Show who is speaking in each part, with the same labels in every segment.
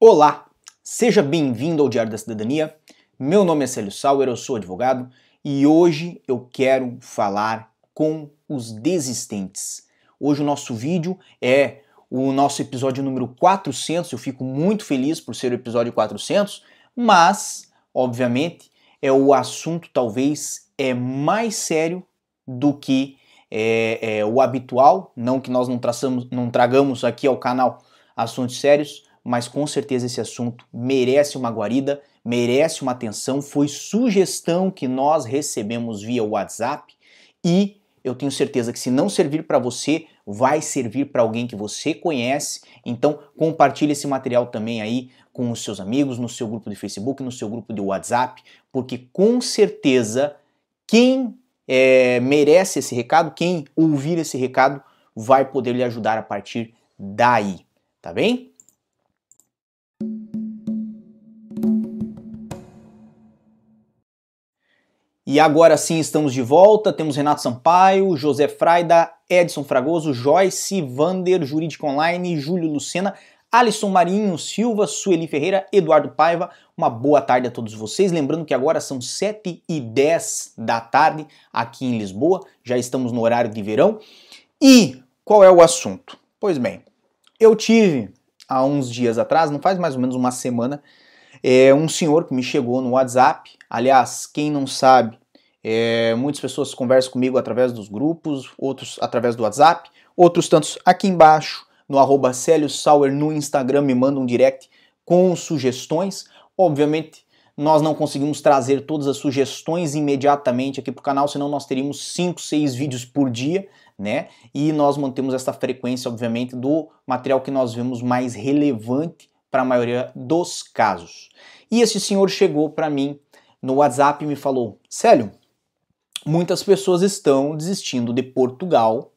Speaker 1: Olá, seja bem-vindo ao Diário da Cidadania. Meu nome é Célio Sauer, eu sou advogado e hoje eu quero falar com os desistentes. Hoje o nosso vídeo é o nosso episódio número 400. Eu fico muito feliz por ser o episódio 400, mas, obviamente, é o assunto talvez é mais sério do que é, é, o habitual. Não que nós não, traçamos, não tragamos aqui ao canal assuntos sérios, mas com certeza esse assunto merece uma guarida, merece uma atenção. Foi sugestão que nós recebemos via WhatsApp e eu tenho certeza que se não servir para você, vai servir para alguém que você conhece. Então, compartilhe esse material também aí com os seus amigos, no seu grupo de Facebook, no seu grupo de WhatsApp, porque com certeza quem é, merece esse recado, quem ouvir esse recado, vai poder lhe ajudar a partir daí, tá bem? E agora sim estamos de volta. Temos Renato Sampaio, José Fraida, Edson Fragoso, Joyce, Vander, Jurídico Online, Júlio Lucena, Alisson Marinho Silva, Sueli Ferreira, Eduardo Paiva. Uma boa tarde a todos vocês. Lembrando que agora são 7 e 10 da tarde aqui em Lisboa. Já estamos no horário de verão. E qual é o assunto? Pois bem, eu tive há uns dias atrás, não faz mais ou menos uma semana, é um senhor que me chegou no WhatsApp. Aliás, quem não sabe, é, muitas pessoas conversam comigo através dos grupos, outros através do WhatsApp, outros tantos aqui embaixo no arroba Célio Sauer no Instagram me mandam um direct com sugestões. Obviamente, nós não conseguimos trazer todas as sugestões imediatamente aqui para o canal, senão nós teríamos 5, 6 vídeos por dia, né? E nós mantemos essa frequência, obviamente, do material que nós vemos mais relevante para a maioria dos casos. E esse senhor chegou para mim no WhatsApp e me falou: Célio, muitas pessoas estão desistindo de Portugal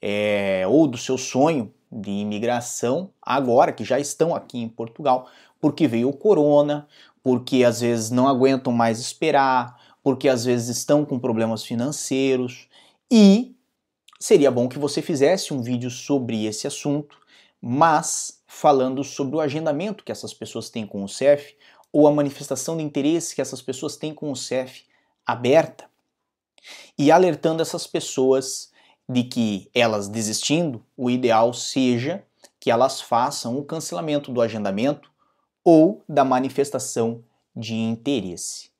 Speaker 1: é, ou do seu sonho de imigração agora que já estão aqui em Portugal, porque veio o corona, porque às vezes não aguentam mais esperar, porque às vezes estão com problemas financeiros e seria bom que você fizesse um vídeo sobre esse assunto, mas falando sobre o agendamento que essas pessoas têm com o CEF ou a manifestação de interesse que essas pessoas têm com o CEF aberta e alertando essas pessoas de que elas desistindo, o ideal seja que elas façam o cancelamento do agendamento ou da manifestação de interesse.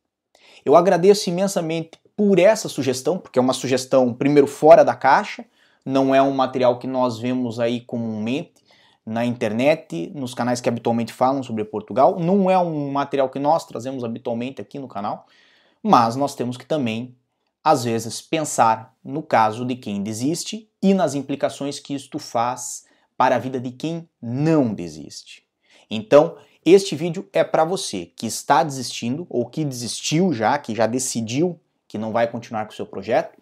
Speaker 1: Eu agradeço imensamente por essa sugestão, porque é uma sugestão, primeiro, fora da caixa, não é um material que nós vemos aí comumente, na internet, nos canais que habitualmente falam sobre Portugal. Não é um material que nós trazemos habitualmente aqui no canal, mas nós temos que também, às vezes, pensar no caso de quem desiste e nas implicações que isto faz para a vida de quem não desiste. Então, este vídeo é para você que está desistindo ou que desistiu já, que já decidiu que não vai continuar com o seu projeto.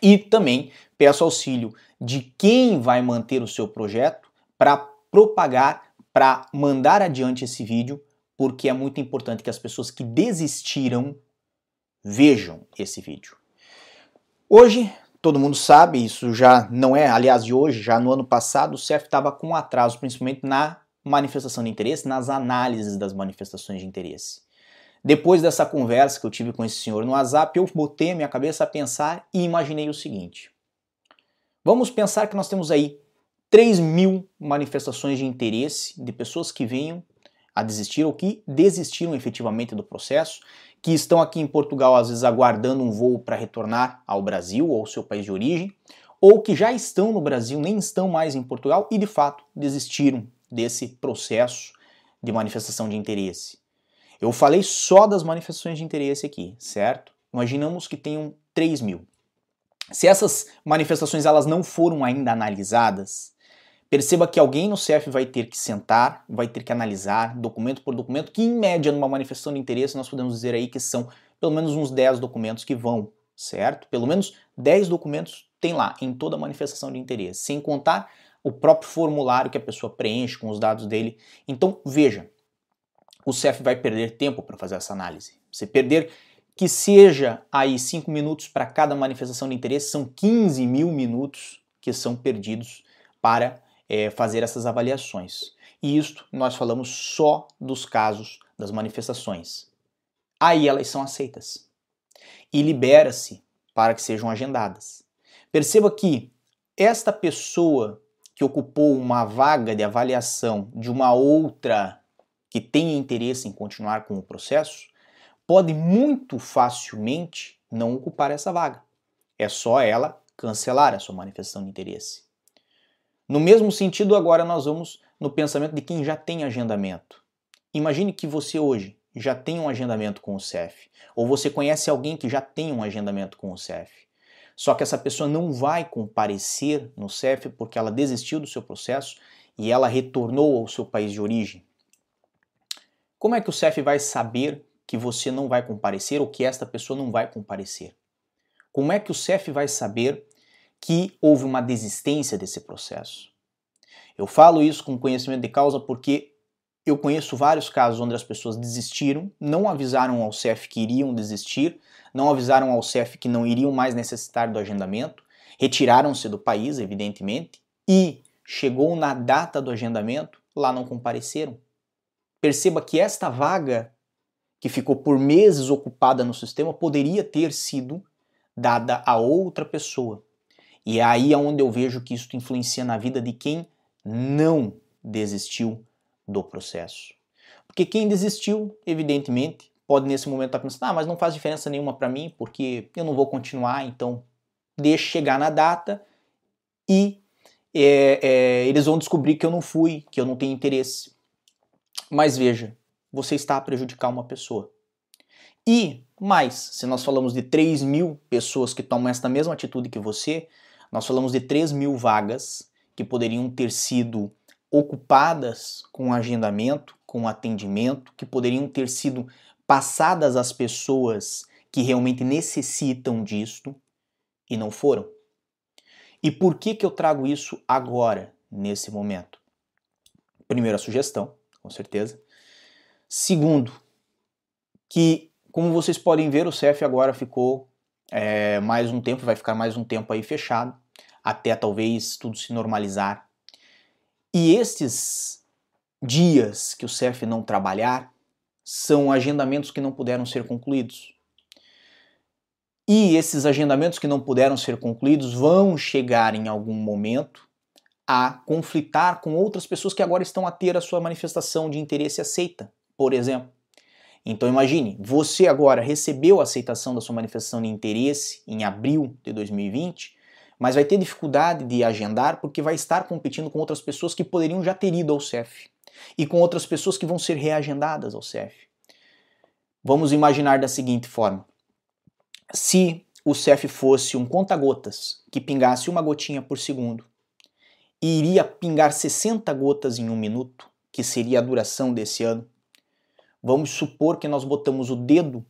Speaker 1: E também peço auxílio de quem vai manter o seu projeto para propagar, para mandar adiante esse vídeo, porque é muito importante que as pessoas que desistiram vejam esse vídeo. Hoje, todo mundo sabe, isso já não é, aliás, de hoje, já no ano passado, o CEF estava com atraso, principalmente na manifestação de interesse, nas análises das manifestações de interesse. Depois dessa conversa que eu tive com esse senhor no WhatsApp, eu botei a minha cabeça a pensar e imaginei o seguinte: vamos pensar que nós temos aí 3 mil manifestações de interesse de pessoas que venham a desistir ou que desistiram efetivamente do processo, que estão aqui em Portugal às vezes aguardando um voo para retornar ao Brasil ou ao seu país de origem, ou que já estão no Brasil, nem estão mais em Portugal e de fato desistiram desse processo de manifestação de interesse. Eu falei só das manifestações de interesse aqui, certo? Imaginamos que tenham 3 mil. Se essas manifestações elas não foram ainda analisadas, Perceba que alguém no CEF vai ter que sentar, vai ter que analisar documento por documento, que em média numa manifestação de interesse nós podemos dizer aí que são pelo menos uns 10 documentos que vão, certo? Pelo menos 10 documentos tem lá em toda manifestação de interesse, sem contar o próprio formulário que a pessoa preenche com os dados dele. Então, veja, o CEF vai perder tempo para fazer essa análise. Se perder que seja aí 5 minutos para cada manifestação de interesse, são 15 mil minutos que são perdidos para é, fazer essas avaliações. E isto nós falamos só dos casos das manifestações. Aí elas são aceitas e libera-se para que sejam agendadas. Perceba que esta pessoa que ocupou uma vaga de avaliação de uma outra que tenha interesse em continuar com o processo, pode muito facilmente não ocupar essa vaga. É só ela cancelar a sua manifestação de interesse. No mesmo sentido, agora nós vamos no pensamento de quem já tem agendamento. Imagine que você hoje já tem um agendamento com o CEF, ou você conhece alguém que já tem um agendamento com o CEF. Só que essa pessoa não vai comparecer no CEF porque ela desistiu do seu processo e ela retornou ao seu país de origem. Como é que o CEF vai saber que você não vai comparecer ou que esta pessoa não vai comparecer? Como é que o CEF vai saber que houve uma desistência desse processo? Eu falo isso com conhecimento de causa porque eu conheço vários casos onde as pessoas desistiram, não avisaram ao CEF que iriam desistir, não avisaram ao CEF que não iriam mais necessitar do agendamento, retiraram-se do país, evidentemente, e chegou na data do agendamento, lá não compareceram. Perceba que esta vaga que ficou por meses ocupada no sistema poderia ter sido dada a outra pessoa. E é aí onde eu vejo que isso influencia na vida de quem não desistiu do processo. Porque quem desistiu, evidentemente, pode nesse momento estar pensando, ah, mas não faz diferença nenhuma para mim, porque eu não vou continuar, então deixe chegar na data e é, é, eles vão descobrir que eu não fui, que eu não tenho interesse. Mas veja, você está a prejudicar uma pessoa. E mais, se nós falamos de 3 mil pessoas que tomam esta mesma atitude que você, nós falamos de 3 mil vagas que poderiam ter sido ocupadas com agendamento, com atendimento, que poderiam ter sido passadas às pessoas que realmente necessitam disto e não foram. E por que, que eu trago isso agora, nesse momento? Primeiro, a sugestão, com certeza. Segundo, que, como vocês podem ver, o CEF agora ficou é, mais um tempo, vai ficar mais um tempo aí fechado, até talvez tudo se normalizar. E estes dias que o CEF não trabalhar são agendamentos que não puderam ser concluídos. E esses agendamentos que não puderam ser concluídos vão chegar em algum momento a conflitar com outras pessoas que agora estão a ter a sua manifestação de interesse aceita por exemplo. Então imagine, você agora recebeu a aceitação da sua manifestação de interesse em abril de 2020, mas vai ter dificuldade de agendar porque vai estar competindo com outras pessoas que poderiam já ter ido ao CEF e com outras pessoas que vão ser reagendadas ao CEF. Vamos imaginar da seguinte forma: se o CEF fosse um conta-gotas que pingasse uma gotinha por segundo e iria pingar 60 gotas em um minuto, que seria a duração desse ano, Vamos supor que nós botamos o dedo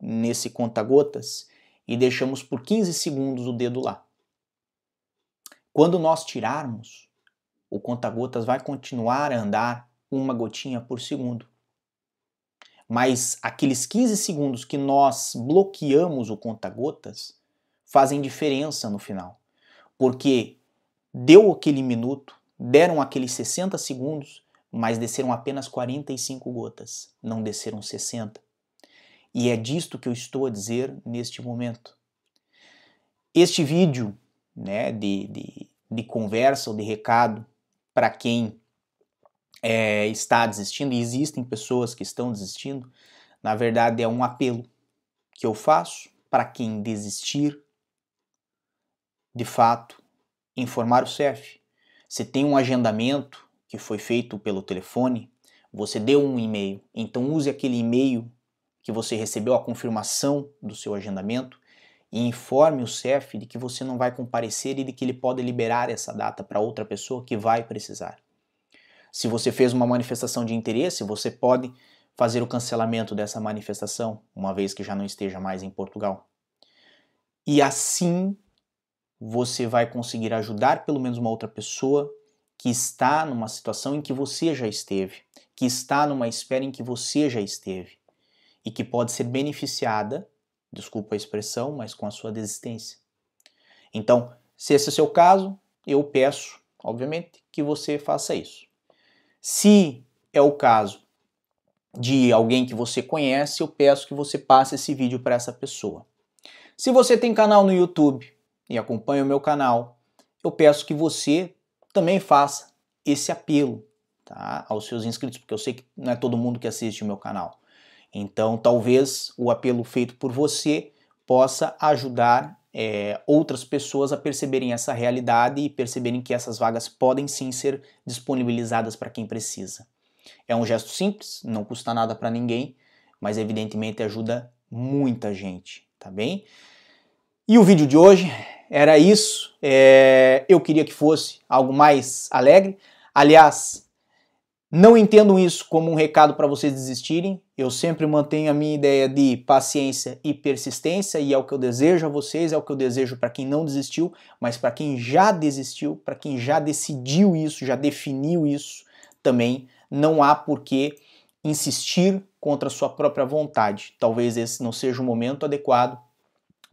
Speaker 1: nesse conta-gotas e deixamos por 15 segundos o dedo lá. Quando nós tirarmos, o conta-gotas vai continuar a andar uma gotinha por segundo. Mas aqueles 15 segundos que nós bloqueamos o conta-gotas fazem diferença no final. Porque deu aquele minuto, deram aqueles 60 segundos mas desceram apenas 45 gotas, não desceram 60. E é disto que eu estou a dizer neste momento. Este vídeo né, de, de, de conversa ou de recado para quem é, está desistindo, e existem pessoas que estão desistindo, na verdade é um apelo que eu faço para quem desistir, de fato, informar o CEF. Se tem um agendamento que foi feito pelo telefone, você deu um e-mail. Então use aquele e-mail que você recebeu a confirmação do seu agendamento e informe o CEF de que você não vai comparecer e de que ele pode liberar essa data para outra pessoa que vai precisar. Se você fez uma manifestação de interesse, você pode fazer o cancelamento dessa manifestação, uma vez que já não esteja mais em Portugal. E assim você vai conseguir ajudar pelo menos uma outra pessoa que está numa situação em que você já esteve, que está numa espera em que você já esteve e que pode ser beneficiada, desculpa a expressão, mas com a sua desistência. Então, se esse é o seu caso, eu peço, obviamente, que você faça isso. Se é o caso de alguém que você conhece, eu peço que você passe esse vídeo para essa pessoa. Se você tem canal no YouTube e acompanha o meu canal, eu peço que você também faça esse apelo tá, aos seus inscritos, porque eu sei que não é todo mundo que assiste o meu canal. Então, talvez o apelo feito por você possa ajudar é, outras pessoas a perceberem essa realidade e perceberem que essas vagas podem sim ser disponibilizadas para quem precisa. É um gesto simples, não custa nada para ninguém, mas evidentemente ajuda muita gente, tá bem? E o vídeo de hoje era isso. É, eu queria que fosse algo mais alegre. Aliás, não entendo isso como um recado para vocês desistirem. Eu sempre mantenho a minha ideia de paciência e persistência e é o que eu desejo a vocês, é o que eu desejo para quem não desistiu, mas para quem já desistiu, para quem já decidiu isso, já definiu isso, também não há por que insistir contra a sua própria vontade. Talvez esse não seja o momento adequado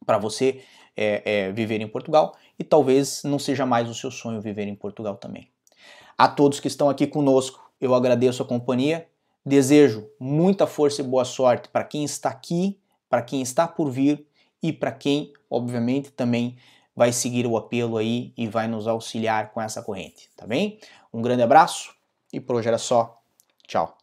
Speaker 1: para você é, é, viver em Portugal e talvez não seja mais o seu sonho viver em Portugal também. A todos que estão aqui conosco, eu agradeço a companhia, desejo muita força e boa sorte para quem está aqui, para quem está por vir e para quem, obviamente, também vai seguir o apelo aí e vai nos auxiliar com essa corrente, tá bem? Um grande abraço e por hoje era só. Tchau.